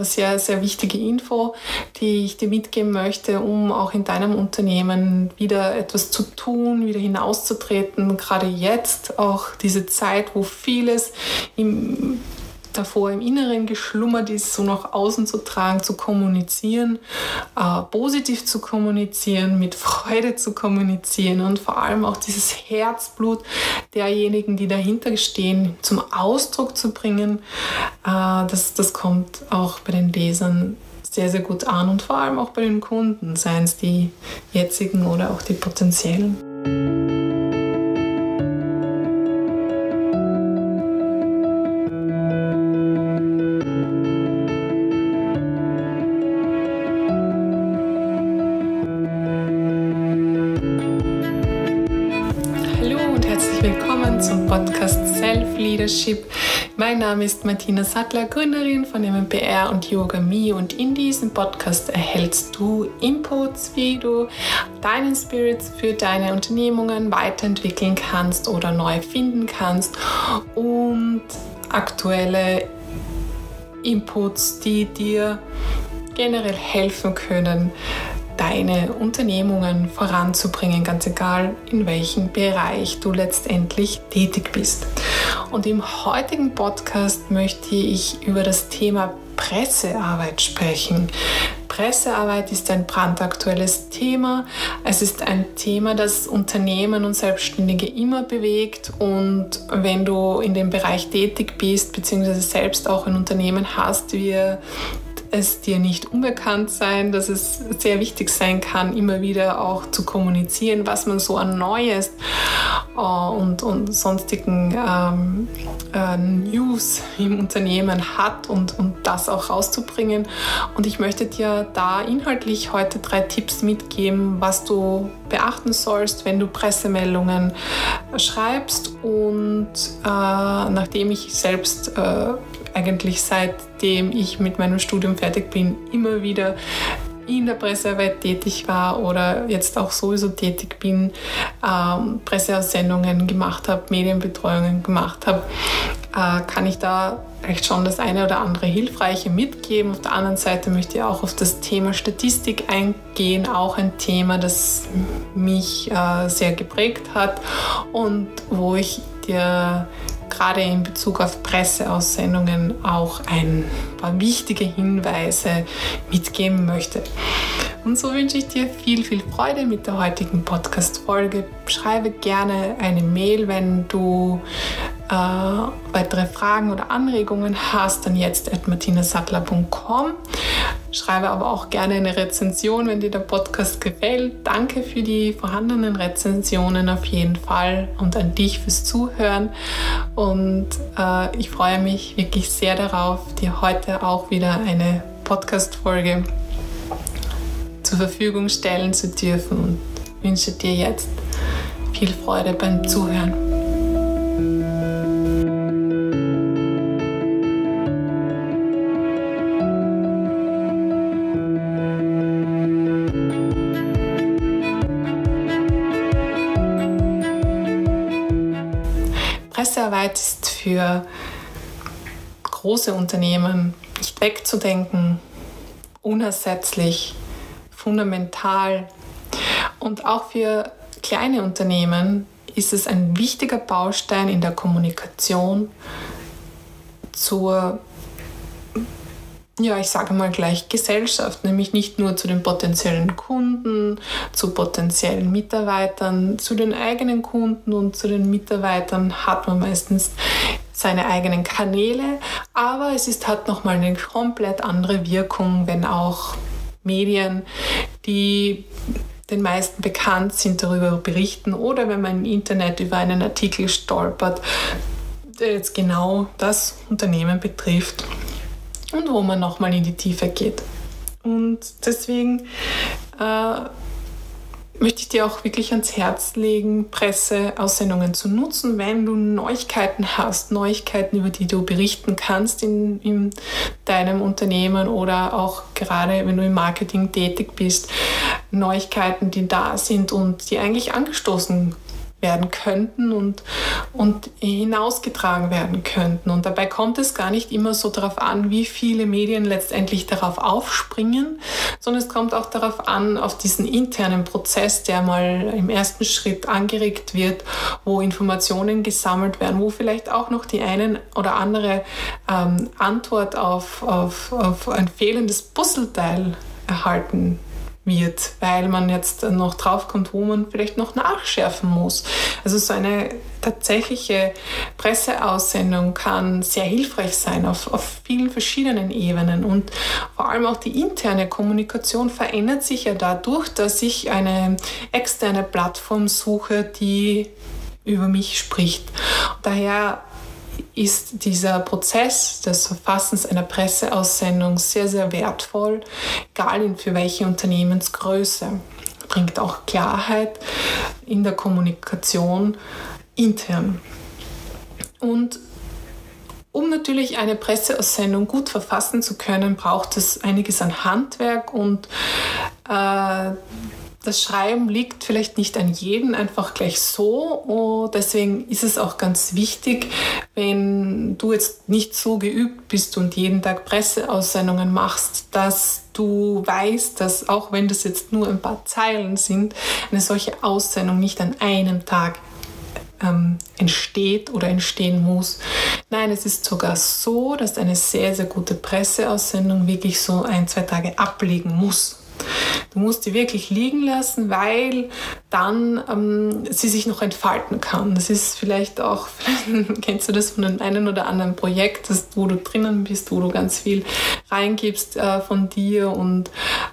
Sehr, sehr wichtige Info, die ich dir mitgeben möchte, um auch in deinem Unternehmen wieder etwas zu tun, wieder hinauszutreten. Gerade jetzt auch diese Zeit, wo vieles im davor im Inneren geschlummert ist, so nach außen zu tragen, zu kommunizieren, äh, positiv zu kommunizieren, mit Freude zu kommunizieren und vor allem auch dieses Herzblut derjenigen, die dahinter stehen, zum Ausdruck zu bringen. Äh, das, das kommt auch bei den Lesern sehr, sehr gut an und vor allem auch bei den Kunden, seien es die jetzigen oder auch die potenziellen. Leadership. Mein Name ist Martina Sattler, Gründerin von MMPR und Yoga Me und in diesem Podcast erhältst du Inputs, wie du deinen Spirits für deine Unternehmungen weiterentwickeln kannst oder neu finden kannst und aktuelle Inputs, die dir generell helfen können, deine Unternehmungen voranzubringen, ganz egal in welchem Bereich du letztendlich tätig bist. Und im heutigen Podcast möchte ich über das Thema Pressearbeit sprechen. Pressearbeit ist ein brandaktuelles Thema. Es ist ein Thema, das Unternehmen und Selbstständige immer bewegt. Und wenn du in dem Bereich tätig bist, beziehungsweise selbst auch ein Unternehmen hast, wir es dir nicht unbekannt sein, dass es sehr wichtig sein kann, immer wieder auch zu kommunizieren, was man so an Neues äh, und, und sonstigen ähm, äh, News im Unternehmen hat und, und das auch rauszubringen. Und ich möchte dir da inhaltlich heute drei Tipps mitgeben, was du beachten sollst, wenn du Pressemeldungen schreibst. Und äh, nachdem ich selbst äh, eigentlich seitdem ich mit meinem Studium fertig bin, immer wieder in der Pressearbeit tätig war oder jetzt auch sowieso tätig bin, ähm, Presseaussendungen gemacht habe, Medienbetreuungen gemacht habe, äh, kann ich da vielleicht schon das eine oder andere Hilfreiche mitgeben. Auf der anderen Seite möchte ich auch auf das Thema Statistik eingehen, auch ein Thema, das mich äh, sehr geprägt hat und wo ich dir gerade in Bezug auf Presseaussendungen auch ein paar wichtige Hinweise mitgeben möchte. Und so wünsche ich dir viel, viel Freude mit der heutigen Podcast-Folge. Schreibe gerne eine Mail, wenn du äh, weitere Fragen oder Anregungen hast, dann jetzt at martinasattler.com. Schreibe aber auch gerne eine Rezension, wenn dir der Podcast gefällt. Danke für die vorhandenen Rezensionen auf jeden Fall und an dich fürs Zuhören. Und äh, ich freue mich wirklich sehr darauf, dir heute auch wieder eine Podcast-Folge zur Verfügung stellen zu dürfen und wünsche dir jetzt viel Freude beim Zuhören. Pressearbeit ist für große Unternehmen nicht wegzudenken, unersetzlich, fundamental. Und auch für kleine Unternehmen ist es ein wichtiger Baustein in der Kommunikation zur ja, ich sage mal gleich Gesellschaft, nämlich nicht nur zu den potenziellen Kunden, zu potenziellen Mitarbeitern, zu den eigenen Kunden und zu den Mitarbeitern hat man meistens seine eigenen Kanäle, aber es ist, hat nochmal eine komplett andere Wirkung, wenn auch Medien, die den meisten bekannt sind, darüber berichten oder wenn man im Internet über einen Artikel stolpert, der jetzt genau das Unternehmen betrifft und wo man nochmal in die Tiefe geht. Und deswegen äh, möchte ich dir auch wirklich ans Herz legen, Presseaussendungen zu nutzen, wenn du Neuigkeiten hast, Neuigkeiten, über die du berichten kannst in, in deinem Unternehmen oder auch gerade wenn du im Marketing tätig bist, Neuigkeiten, die da sind und die eigentlich angestoßen werden könnten und, und hinausgetragen werden könnten. Und dabei kommt es gar nicht immer so darauf an, wie viele Medien letztendlich darauf aufspringen, sondern es kommt auch darauf an, auf diesen internen Prozess, der mal im ersten Schritt angeregt wird, wo Informationen gesammelt werden, wo vielleicht auch noch die einen oder andere ähm, Antwort auf, auf, auf ein fehlendes Puzzleteil erhalten wird, weil man jetzt noch draufkommt, wo man vielleicht noch nachschärfen muss. Also so eine tatsächliche Presseaussendung kann sehr hilfreich sein auf, auf vielen verschiedenen Ebenen und vor allem auch die interne Kommunikation verändert sich ja dadurch, dass ich eine externe Plattform suche, die über mich spricht. Daher ist dieser Prozess des Verfassens einer Presseaussendung sehr, sehr wertvoll, egal für welche Unternehmensgröße. Bringt auch Klarheit in der Kommunikation intern. Und um natürlich eine Presseaussendung gut verfassen zu können, braucht es einiges an Handwerk und äh, das Schreiben liegt vielleicht nicht an jedem einfach gleich so. Und deswegen ist es auch ganz wichtig, wenn du jetzt nicht so geübt bist und jeden Tag Presseaussendungen machst, dass du weißt, dass auch wenn das jetzt nur ein paar Zeilen sind, eine solche Aussendung nicht an einem Tag ähm, entsteht oder entstehen muss. Nein, es ist sogar so, dass eine sehr, sehr gute Presseaussendung wirklich so ein, zwei Tage ablegen muss. Du musst die wirklich liegen lassen, weil dann ähm, sie sich noch entfalten kann. Das ist vielleicht auch, kennst du das von einem einen oder anderen Projekt, das, wo du drinnen bist, wo du ganz viel reingibst äh, von dir und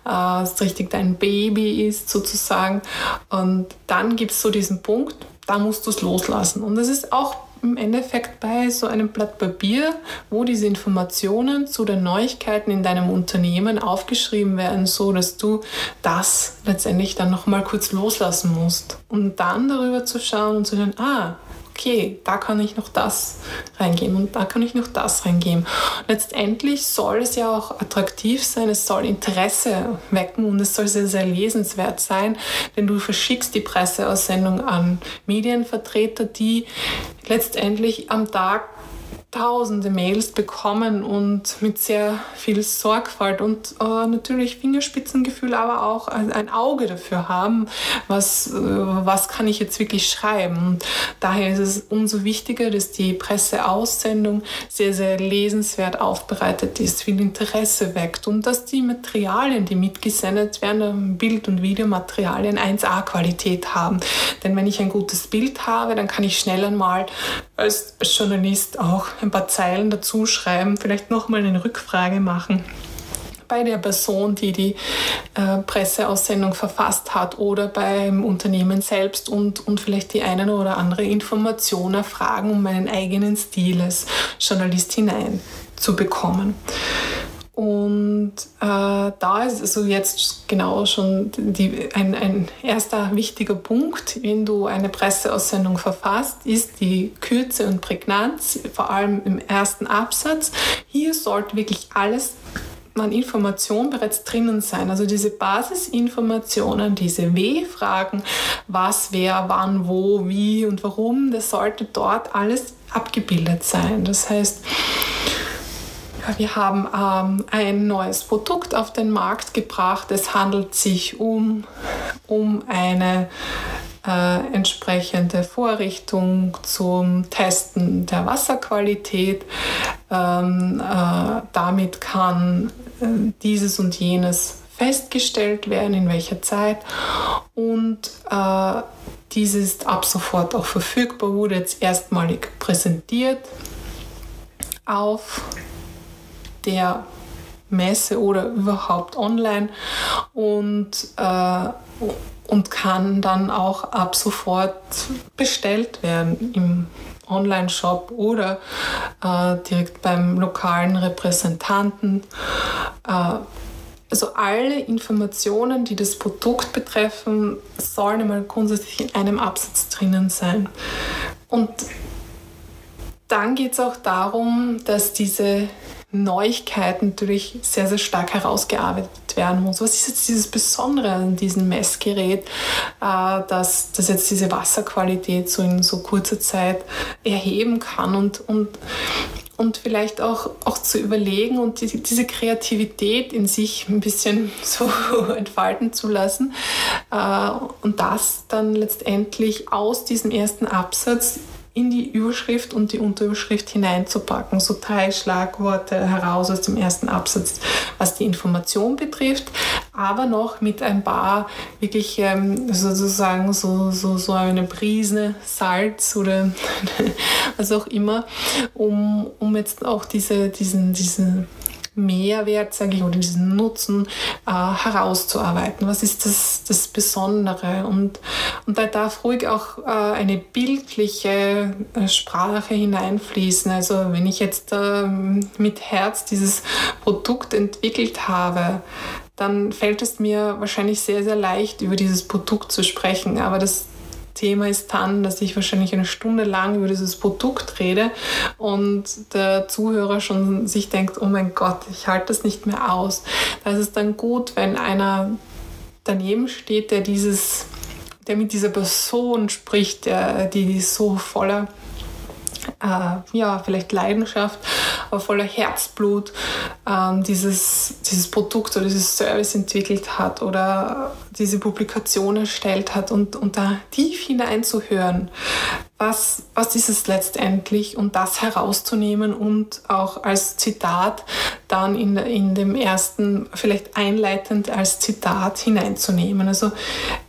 äh, es richtig dein Baby ist sozusagen. Und dann gibt es so diesen Punkt, da musst du es loslassen. Und das ist auch im Endeffekt bei so einem Blatt Papier, wo diese Informationen zu den Neuigkeiten in deinem Unternehmen aufgeschrieben werden, so dass du das letztendlich dann noch mal kurz loslassen musst. Und dann darüber zu schauen und zu sagen, ah, okay, da kann ich noch das reingeben und da kann ich noch das reingeben. Letztendlich soll es ja auch attraktiv sein, es soll Interesse wecken und es soll sehr, sehr lesenswert sein, denn du verschickst die Presseaussendung an Medienvertreter, die letztendlich am Tag tausende Mails bekommen und mit sehr viel Sorgfalt und äh, natürlich Fingerspitzengefühl, aber auch ein, Auge dafür haben, was, äh, was kann ich jetzt wirklich schreiben. Und daher ist es umso wichtiger, dass die Presseaussendung sehr, sehr lesenswert aufbereitet ist, viel Interesse weckt und dass die Materialien, die mitgesendet werden, Bild- und Videomaterialien 1A-Qualität haben. Denn wenn ich ein gutes Bild habe, dann kann ich schnell einmal als Journalist auch ein paar Zeilen dazu schreiben, vielleicht nochmal eine Rückfrage machen bei der Person, die die äh, Presseaussendung verfasst hat oder beim Unternehmen selbst und, und vielleicht die eine oder andere Information erfragen, um meinen eigenen Stil als Journalist hineinzubekommen. Und äh, da ist also jetzt genau schon die, ein, ein erster wichtiger Punkt, wenn du eine Presseaussendung verfasst, ist die Kürze und Prägnanz, vor allem im ersten Absatz. Hier sollte wirklich alles an Information bereits drinnen sein. Also diese Basisinformationen, diese W-Fragen, was, wer, wann, wo, wie und warum, das sollte dort alles abgebildet sein. Das heißt, wir haben ähm, ein neues Produkt auf den Markt gebracht. Es handelt sich um, um eine äh, entsprechende Vorrichtung zum Testen der Wasserqualität. Ähm, äh, damit kann äh, dieses und jenes festgestellt werden, in welcher Zeit. Und äh, dieses ist ab sofort auch verfügbar, wurde jetzt erstmalig präsentiert auf der Messe oder überhaupt online und, äh, und kann dann auch ab sofort bestellt werden im Online-Shop oder äh, direkt beim lokalen Repräsentanten. Äh, also alle Informationen, die das Produkt betreffen, sollen einmal grundsätzlich in einem Absatz drinnen sein. Und dann geht es auch darum, dass diese Neuigkeit natürlich sehr, sehr stark herausgearbeitet werden muss. Was ist jetzt dieses Besondere an diesem Messgerät, äh, dass, dass jetzt diese Wasserqualität so in so kurzer Zeit erheben kann und, und und vielleicht auch, auch zu überlegen und die, diese Kreativität in sich ein bisschen so entfalten zu lassen äh, und das dann letztendlich aus diesem ersten Absatz in die Überschrift und die Unterüberschrift hineinzupacken. So drei Schlagworte heraus aus dem ersten Absatz, was die Information betrifft, aber noch mit ein paar wirklich ähm, sozusagen so, so, so eine Prise Salz oder was auch immer, um, um jetzt auch diese, diesen, diesen Mehrwert, sage ich, oder diesen Nutzen äh, herauszuarbeiten. Was ist das, das Besondere? Und, und da darf ruhig auch äh, eine bildliche äh, Sprache hineinfließen. Also wenn ich jetzt äh, mit Herz dieses Produkt entwickelt habe, dann fällt es mir wahrscheinlich sehr, sehr leicht, über dieses Produkt zu sprechen. Aber das Thema ist dann, dass ich wahrscheinlich eine Stunde lang über dieses Produkt rede und der Zuhörer schon sich denkt, oh mein Gott, ich halte das nicht mehr aus. Da ist es dann gut, wenn einer daneben steht, der dieses, der mit dieser Person spricht, der, die so voller äh, ja, vielleicht Leidenschaft, aber voller Herzblut ähm, dieses, dieses Produkt oder dieses Service entwickelt hat oder diese Publikation erstellt hat und, und da tief hineinzuhören, was, was ist es letztendlich und das herauszunehmen und auch als Zitat dann in, in dem ersten, vielleicht einleitend als Zitat hineinzunehmen. Also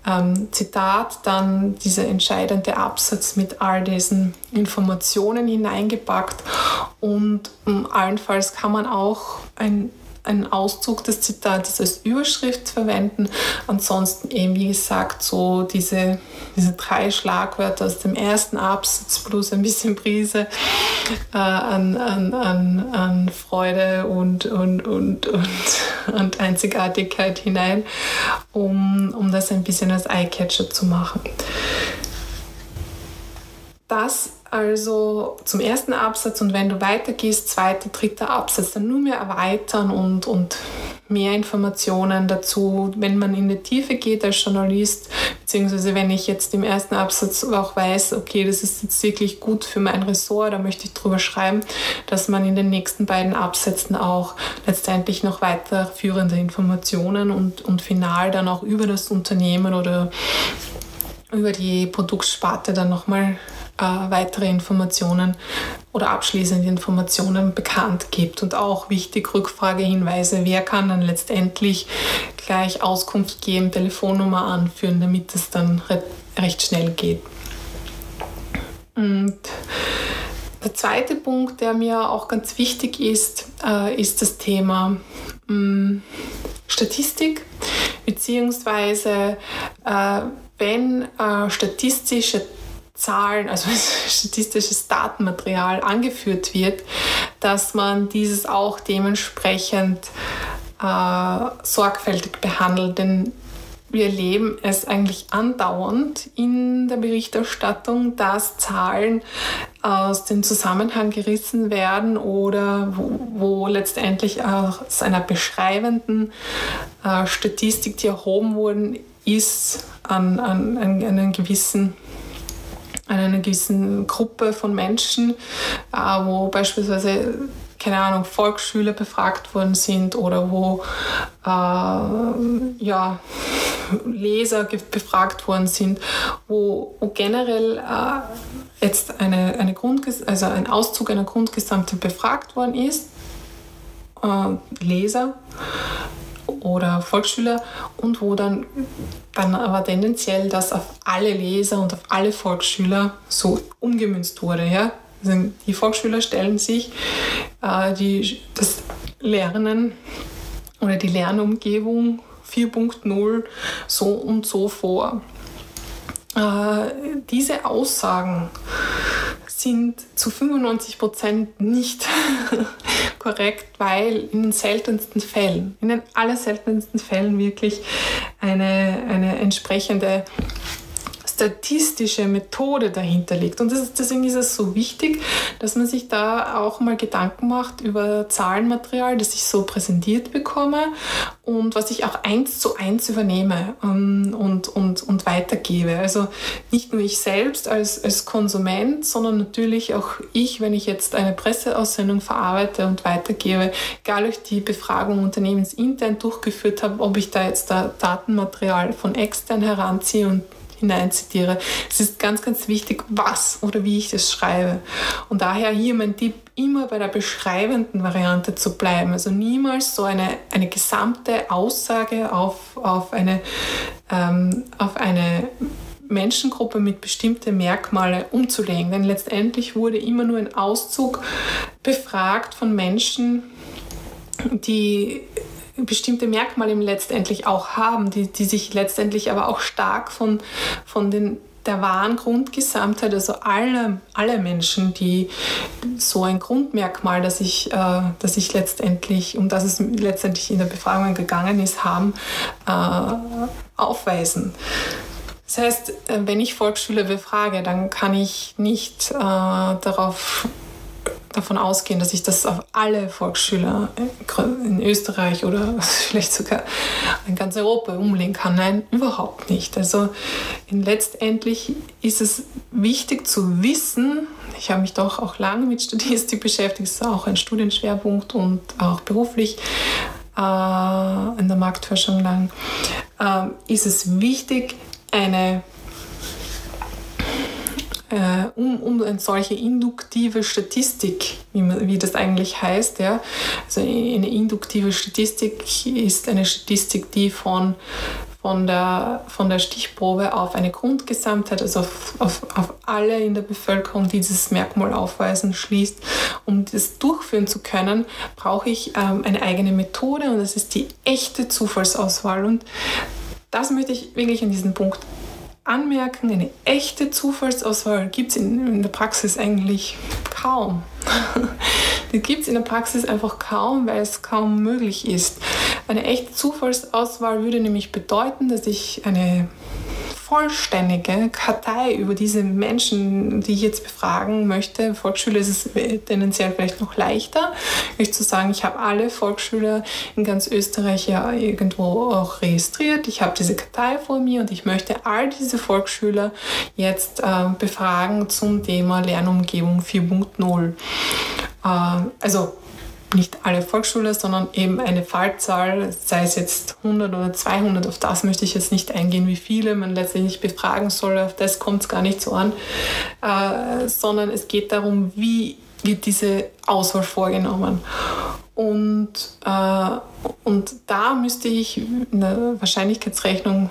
ähm, Zitat, dann dieser entscheidende Absatz mit all diesen Informationen hineingepackt und um, allenfalls kann man auch ein einen Auszug des Zitates als Überschrift verwenden. Ansonsten eben, wie gesagt, so diese, diese drei Schlagwörter aus dem ersten Absatz plus ein bisschen Prise äh, an, an, an, an Freude und, und, und, und, und Einzigartigkeit hinein, um, um das ein bisschen als Eyecatcher zu machen. Das also zum ersten Absatz und wenn du weitergehst, zweiter, dritter Absatz, dann nur mehr erweitern und, und mehr Informationen dazu, wenn man in die Tiefe geht als Journalist, beziehungsweise wenn ich jetzt im ersten Absatz auch weiß, okay, das ist jetzt wirklich gut für mein Ressort, da möchte ich drüber schreiben, dass man in den nächsten beiden Absätzen auch letztendlich noch weiterführende Informationen und, und final dann auch über das Unternehmen oder über die Produktsparte dann nochmal äh, weitere Informationen oder abschließende Informationen bekannt gibt. Und auch wichtig Rückfragehinweise, wer kann dann letztendlich gleich Auskunft geben, Telefonnummer anführen, damit es dann recht schnell geht. Und der zweite Punkt, der mir auch ganz wichtig ist, äh, ist das Thema mh, mm, Statistik, beziehungsweise äh, wenn äh, statistische Zahlen, also statistisches Datenmaterial angeführt wird, dass man dieses auch dementsprechend äh, sorgfältig behandelt. Denn wir erleben es eigentlich andauernd in der Berichterstattung, dass Zahlen aus dem Zusammenhang gerissen werden oder wo, wo letztendlich aus einer beschreibenden äh, Statistik, die erhoben worden ist, an, an, an einen gewissen an einer gewissen Gruppe von Menschen, äh, wo beispielsweise keine Ahnung, Volksschüler befragt worden sind oder wo äh, ja, Leser befragt worden sind, wo, wo generell äh, jetzt eine, eine also ein Auszug einer Grundgesamte befragt worden ist, äh, Leser oder Volksschüler und wo dann, dann aber tendenziell das auf alle Leser und auf alle Volksschüler so umgemünzt wurde. Ja? Also die Volksschüler stellen sich äh, die, das Lernen oder die Lernumgebung 4.0 so und so vor. Äh, diese Aussagen sind zu 95 Prozent nicht korrekt, weil in den seltensten Fällen, in den allerseltensten Fällen wirklich eine, eine entsprechende statistische Methode dahinter liegt. Und ist, deswegen ist es so wichtig, dass man sich da auch mal Gedanken macht über Zahlenmaterial, das ich so präsentiert bekomme und was ich auch eins zu eins übernehme ähm, und, und, und weitergebe. Also nicht nur ich selbst als, als Konsument, sondern natürlich auch ich, wenn ich jetzt eine Presseaussendung verarbeite und weitergebe, egal ob ich die Befragung unternehmensintern durchgeführt habe, ob ich da jetzt da Datenmaterial von extern heranziehe und hineinzitiere. Es ist ganz, ganz wichtig, was oder wie ich das schreibe. Und daher hier mein Tipp, immer bei der beschreibenden Variante zu bleiben. Also niemals so eine, eine gesamte Aussage auf, auf, eine, ähm, auf eine Menschengruppe mit bestimmten Merkmalen umzulegen. Denn letztendlich wurde immer nur ein Auszug befragt von Menschen, die bestimmte Merkmale letztendlich auch haben, die, die sich letztendlich aber auch stark von, von den der wahren Grundgesamtheit, also alle, alle Menschen, die so ein Grundmerkmal, das ich, äh, das ich letztendlich, um das es letztendlich in der Befragung gegangen ist, haben, äh, aufweisen. Das heißt, äh, wenn ich Volksschüler befrage, dann kann ich nicht äh, darauf davon ausgehen, dass ich das auf alle Volksschüler in Österreich oder vielleicht sogar in ganz Europa umlegen kann. Nein, überhaupt nicht. Also letztendlich ist es wichtig zu wissen, ich habe mich doch auch lange mit Statistik beschäftigt, das ist auch ein Studienschwerpunkt und auch beruflich äh, in der Marktforschung lang, äh, ist es wichtig, eine äh, um, um eine solche induktive Statistik, wie, man, wie das eigentlich heißt. Ja? Also eine induktive Statistik ist eine Statistik, die von von der, von der Stichprobe auf eine Grundgesamtheit, also auf, auf, auf alle in der Bevölkerung, die dieses Merkmal aufweisen, schließt. Um das durchführen zu können, brauche ich ähm, eine eigene Methode und das ist die echte Zufallsauswahl. Und das möchte ich wirklich an diesem Punkt anmerken, eine echte Zufallsauswahl gibt es in, in, der Praxis eigentlich kaum. Die gibt es in der Praxis einfach kaum, weil es kaum möglich ist. Eine echte Zufallsauswahl würde nämlich bedeuten, dass ich eine vollständige Kartei über diese Menschen, die ich jetzt befragen möchte. Volksschule ist es tendenziell vielleicht noch leichter, nicht zu sagen, ich habe alle Volksschüler in ganz Österreich ja irgendwo auch registriert. Ich habe diese Kartei vor mir und ich möchte all diese Volksschüler jetzt äh, befragen zum Thema Lernumgebung 4.0. Äh, also nicht alle Volksschule, sondern eben eine Fallzahl, sei es jetzt 100 oder 200, auf das möchte ich jetzt nicht eingehen, wie viele man letztendlich befragen soll, auf das kommt es gar nicht so an, äh, sondern es geht darum, wie wird diese Auswahl vorgenommen. Und, äh, und da müsste ich eine Wahrscheinlichkeitsrechnung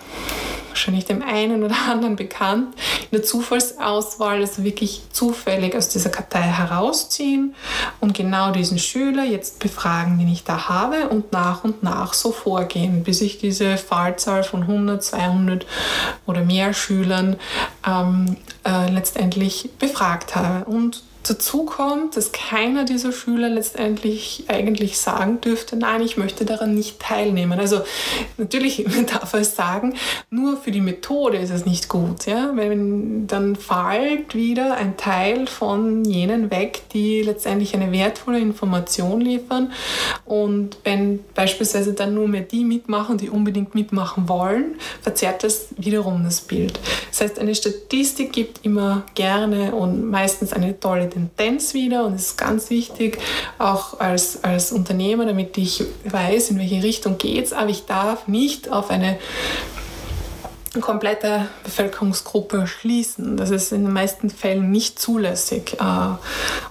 wahrscheinlich dem einen oder anderen bekannt, in der Zufallsauswahl also wirklich zufällig aus dieser Kartei herausziehen und genau diesen Schüler jetzt befragen, den ich da habe und nach und nach so vorgehen, bis ich diese Fallzahl von 100, 200 oder mehr Schülern ähm, äh, letztendlich befragt habe. Und Dazu kommt, dass keiner dieser Schüler letztendlich eigentlich sagen dürfte, nein, ich möchte daran nicht teilnehmen. Also natürlich darf er es sagen, nur für die Methode ist es nicht gut. Ja? Weil dann fällt wieder ein Teil von jenen weg, die letztendlich eine wertvolle Information liefern. Und wenn beispielsweise dann nur mehr die mitmachen, die unbedingt mitmachen wollen, verzerrt das wiederum das Bild. Das heißt, eine Statistik gibt immer gerne und meistens eine tolle Tendenz wieder und es ist ganz wichtig, auch als, als Unternehmer, damit ich weiß, in welche Richtung geht es, aber ich darf nicht auf eine komplette Bevölkerungsgruppe schließen. Das ist in den meisten Fällen nicht zulässig. Äh,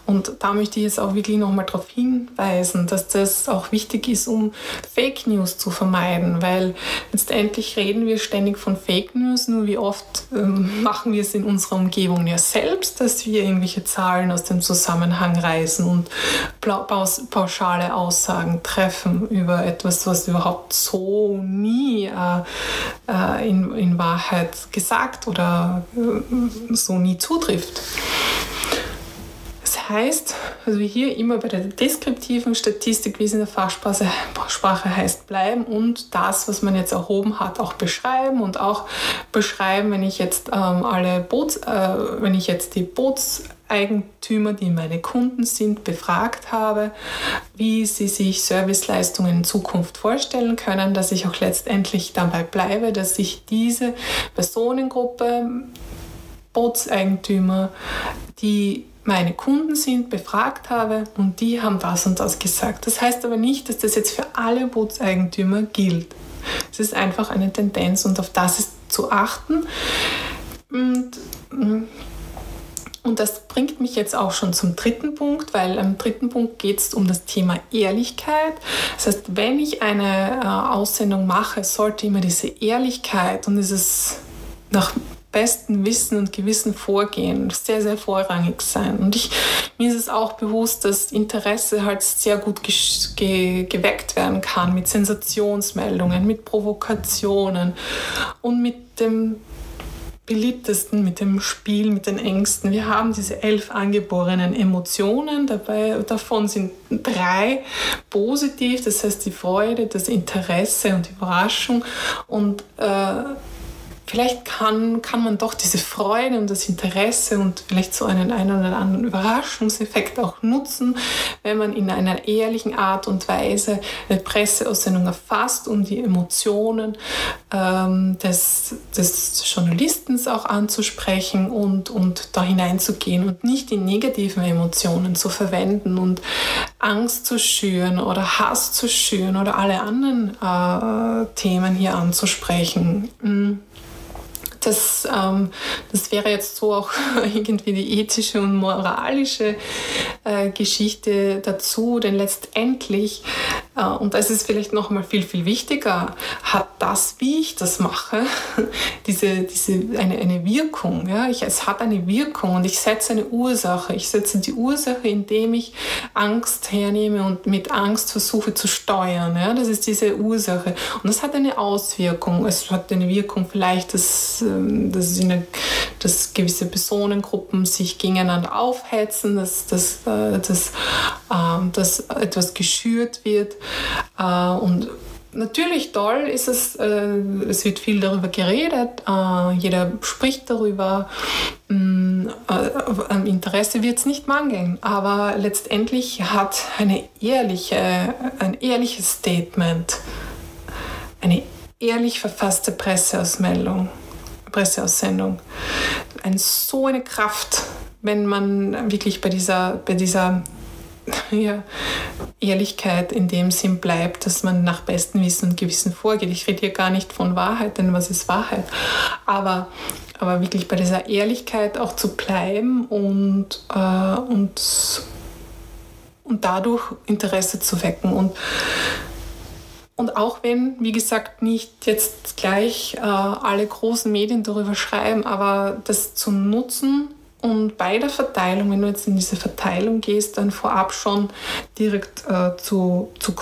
und da möchte ich jetzt auch wirklich nochmal darauf hinweisen, dass das auch wichtig ist, um Fake News zu vermeiden, weil letztendlich reden wir ständig von Fake News, nur wie oft ähm, machen wir es in unserer Umgebung ja selbst, dass wir irgendwelche Zahlen aus dem Zusammenhang reißen und pauschale Aussagen treffen über etwas, was überhaupt so nie äh, äh in, in Wahrheit gesagt oder äh, so nie zutrifft. Heißt, also wie hier immer bei der deskriptiven Statistik, wie es in der Fachsprache Sprache heißt, bleiben und das, was man jetzt erhoben hat, auch beschreiben und auch beschreiben, wenn ich jetzt ähm, alle Boots, äh, wenn ich jetzt die Bootseigentümer, die meine Kunden sind, befragt habe, wie sie sich Serviceleistungen in Zukunft vorstellen können, dass ich auch letztendlich dabei bleibe, dass ich diese Personengruppe Bootseigentümer, die meine Kunden sind, befragt habe und die haben das und das gesagt. Das heißt aber nicht, dass das jetzt für alle Bootseigentümer gilt. Es ist einfach eine Tendenz und auf das ist zu achten. Und, und das bringt mich jetzt auch schon zum dritten Punkt, weil am dritten Punkt geht es um das Thema Ehrlichkeit. Das heißt, wenn ich eine äh, Aussendung mache, sollte immer diese Ehrlichkeit und dieses nach besten Wissen und Gewissen vorgehen, sehr, sehr vorrangig sein. Und ich, mir ist es auch bewusst, dass Interesse halt sehr gut ge geweckt werden kann mit Sensationsmeldungen, mit Provokationen und mit dem beliebtesten mit dem Spiel, mit den Ängsten. Wir haben diese elf angeborenen Emotionen, dabei, davon sind drei positiv, das heißt die Freude, das Interesse und die Überraschung. Und äh, vielleicht kann, kann man doch diese Freude und das Interesse und vielleicht so einen einen oder anderen Überraschungseffekt auch nutzen, wenn man in einer ehrlichen Art und Weise eine Presseaussendung erfasst, um die Emotionen ähm, des, des Journalisten auch anzusprechen und, und da hineinzugehen und nicht die negativen Emotionen zu verwenden und Angst zu schüren oder Hass zu schüren oder alle anderen äh, Themen hier anzusprechen. Mhm das, ähm, das wäre jetzt so auch irgendwie die ethische und moralische äh, Geschichte dazu, denn letztendlich, und das ist vielleicht noch mal viel, viel wichtiger, hat das, wie ich das mache, diese, diese, eine, eine Wirkung. Ja? Ich, es hat eine Wirkung und ich setze eine Ursache. Ich setze die Ursache, indem ich Angst hernehme und mit Angst versuche zu steuern. Ja? Das ist diese Ursache. Und das hat eine Auswirkung. Es hat eine Wirkung vielleicht, dass ähm, dass, eine, dass gewisse Personengruppen sich gegeneinander aufhetzen, dass, dass, äh, dass, ähm, dass etwas geschürt wird. Äh, und natürlich toll ist es, äh, es wird viel darüber geredet, jeder spricht darüber. Mm, am Interesse wird es nicht mangeln, aber letztendlich hat eine ehrliche, ein ehrliches Statement, eine ehrlich verfasste Presseausmeldung Presseaussendung. Ein, so eine Kraft, wenn man wirklich bei dieser, bei dieser ja, Ehrlichkeit in dem Sinn bleibt, dass man nach bestem Wissen und Gewissen vorgeht. Ich rede hier gar nicht von Wahrheit, denn was ist Wahrheit? Aber, aber wirklich bei dieser Ehrlichkeit auch zu bleiben und, äh, und, und dadurch Interesse zu wecken. Und und auch wenn, wie gesagt, nicht jetzt gleich äh, alle großen Medien darüber schreiben, aber das zu nutzen und bei der Verteilung, wenn du jetzt in diese Verteilung gehst, dann vorab schon direkt äh, zu, zu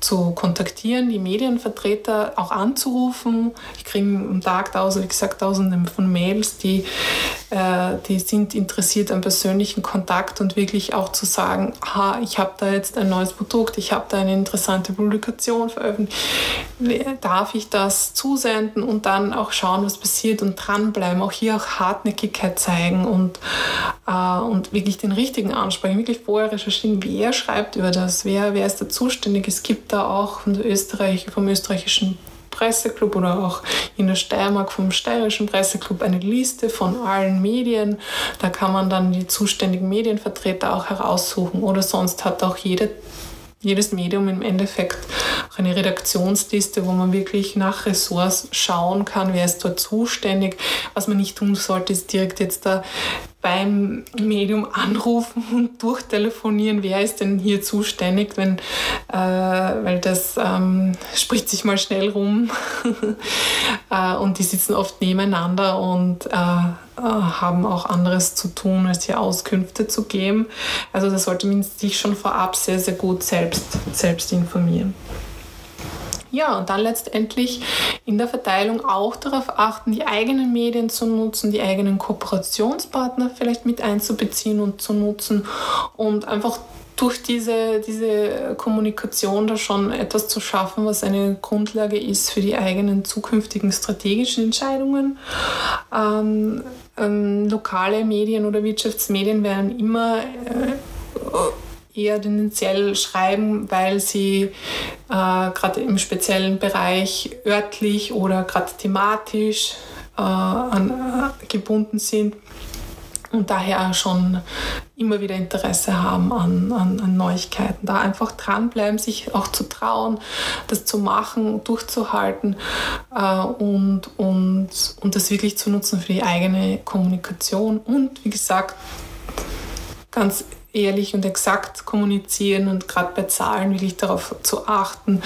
zu kontaktieren, die Medienvertreter auch anzurufen. Ich kriege am Tag tausend, wie gesagt, tausende von Mails, die, äh, die sind interessiert am persönlichen Kontakt und wirklich auch zu sagen, aha, ich habe da jetzt ein neues Produkt, ich habe da eine interessante Publikation veröffentlicht, darf ich das zusenden und dann auch schauen, was passiert und dranbleiben, auch hier auch Hartnäckigkeit zeigen und, äh, und wirklich den richtigen ansprechen, wirklich vorher recherchieren, wer schreibt über das, wer, wer ist der Zuständige, es gibt da auch von Österreich, vom österreichischen Presseclub oder auch in der Steiermark vom Steirischen Presseclub eine Liste von allen Medien. Da kann man dann die zuständigen Medienvertreter auch heraussuchen. Oder sonst hat auch jede, jedes Medium im Endeffekt auch eine Redaktionsliste, wo man wirklich nach Ressorts schauen kann, wer ist dort zuständig. Was man nicht tun sollte, ist direkt jetzt da beim Medium anrufen und durchtelefonieren, wer ist denn hier zuständig, wenn, äh, weil das ähm, spricht sich mal schnell rum äh, und die sitzen oft nebeneinander und äh, äh, haben auch anderes zu tun, als hier Auskünfte zu geben. Also da sollte man sich schon vorab sehr, sehr gut selbst, selbst informieren. Ja, und dann letztendlich in der Verteilung auch darauf achten, die eigenen Medien zu nutzen, die eigenen Kooperationspartner vielleicht mit einzubeziehen und zu nutzen und einfach durch diese, diese Kommunikation da schon etwas zu schaffen, was eine Grundlage ist für die eigenen zukünftigen strategischen Entscheidungen. Ähm, ähm, lokale Medien oder Wirtschaftsmedien werden immer äh, eher tendenziell schreiben, weil sie äh, gerade im speziellen Bereich örtlich oder gerade thematisch äh, an, äh, gebunden sind und daher schon immer wieder Interesse haben an, an, an, Neuigkeiten. Da einfach dranbleiben, sich auch zu trauen, das zu machen, durchzuhalten äh, und, und, und das wirklich zu nutzen für die eigene Kommunikation und wie gesagt, ganz ehrlich und exakt kommunizieren und gerade bei Zahlen wirklich darauf zu achten.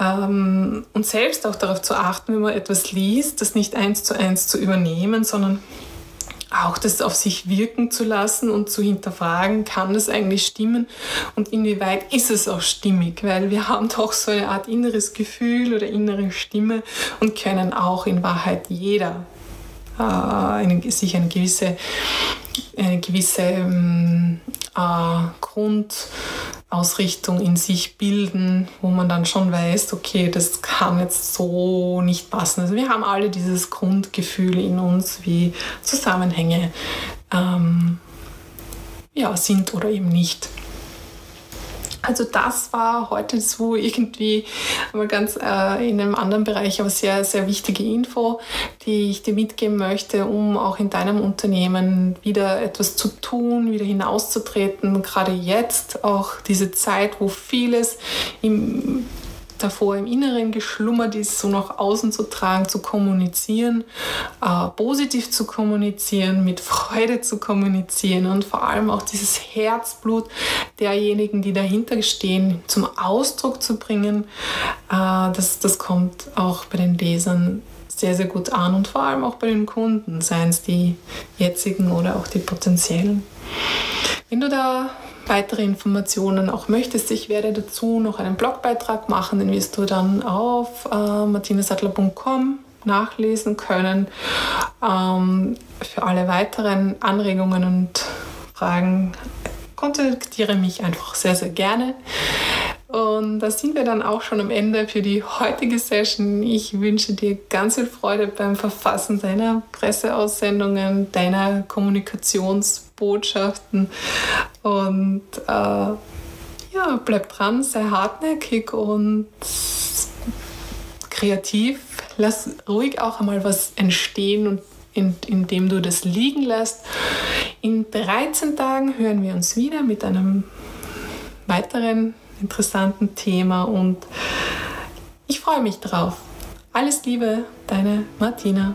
Ähm, und selbst auch darauf zu achten, wenn man etwas liest, das nicht eins zu eins zu übernehmen, sondern auch das auf sich wirken zu lassen und zu hinterfragen, kann das eigentlich stimmen und inwieweit ist es auch stimmig, weil wir haben doch so eine Art inneres Gefühl oder innere Stimme und können auch in Wahrheit jeder äh, eine, sich eine gewisse, eine gewisse ähm, äh, Grundausrichtung in sich bilden, wo man dann schon weiß, okay, das kann jetzt so nicht passen. Also wir haben alle dieses Grundgefühl in uns, wie Zusammenhänge ähm, ja, sind oder eben nicht. Also das war heute so irgendwie mal ganz äh, in einem anderen Bereich, aber sehr, sehr wichtige Info, die ich dir mitgeben möchte, um auch in deinem Unternehmen wieder etwas zu tun, wieder hinauszutreten. Gerade jetzt auch diese Zeit, wo vieles im davor im Inneren geschlummert ist, so nach außen zu tragen, zu kommunizieren, äh, positiv zu kommunizieren, mit Freude zu kommunizieren und vor allem auch dieses Herzblut derjenigen, die dahinter stehen, zum Ausdruck zu bringen. Äh, das, das kommt auch bei den Lesern sehr, sehr gut an und vor allem auch bei den Kunden, seien es die jetzigen oder auch die potenziellen. Wenn du da weitere Informationen auch möchtest, ich werde dazu noch einen Blogbeitrag machen, den wirst du dann auf äh, martinesattler.com nachlesen können. Ähm, für alle weiteren Anregungen und Fragen kontaktiere mich einfach sehr, sehr gerne. Und da sind wir dann auch schon am Ende für die heutige Session. Ich wünsche dir ganz viel Freude beim Verfassen deiner Presseaussendungen, deiner Kommunikationsbotschaften und äh, ja, bleib dran, sei hartnäckig und kreativ. Lass ruhig auch einmal was entstehen und in, indem du das liegen lässt. In 13 Tagen hören wir uns wieder mit einem weiteren interessanten Thema und ich freue mich drauf. Alles Liebe, deine Martina.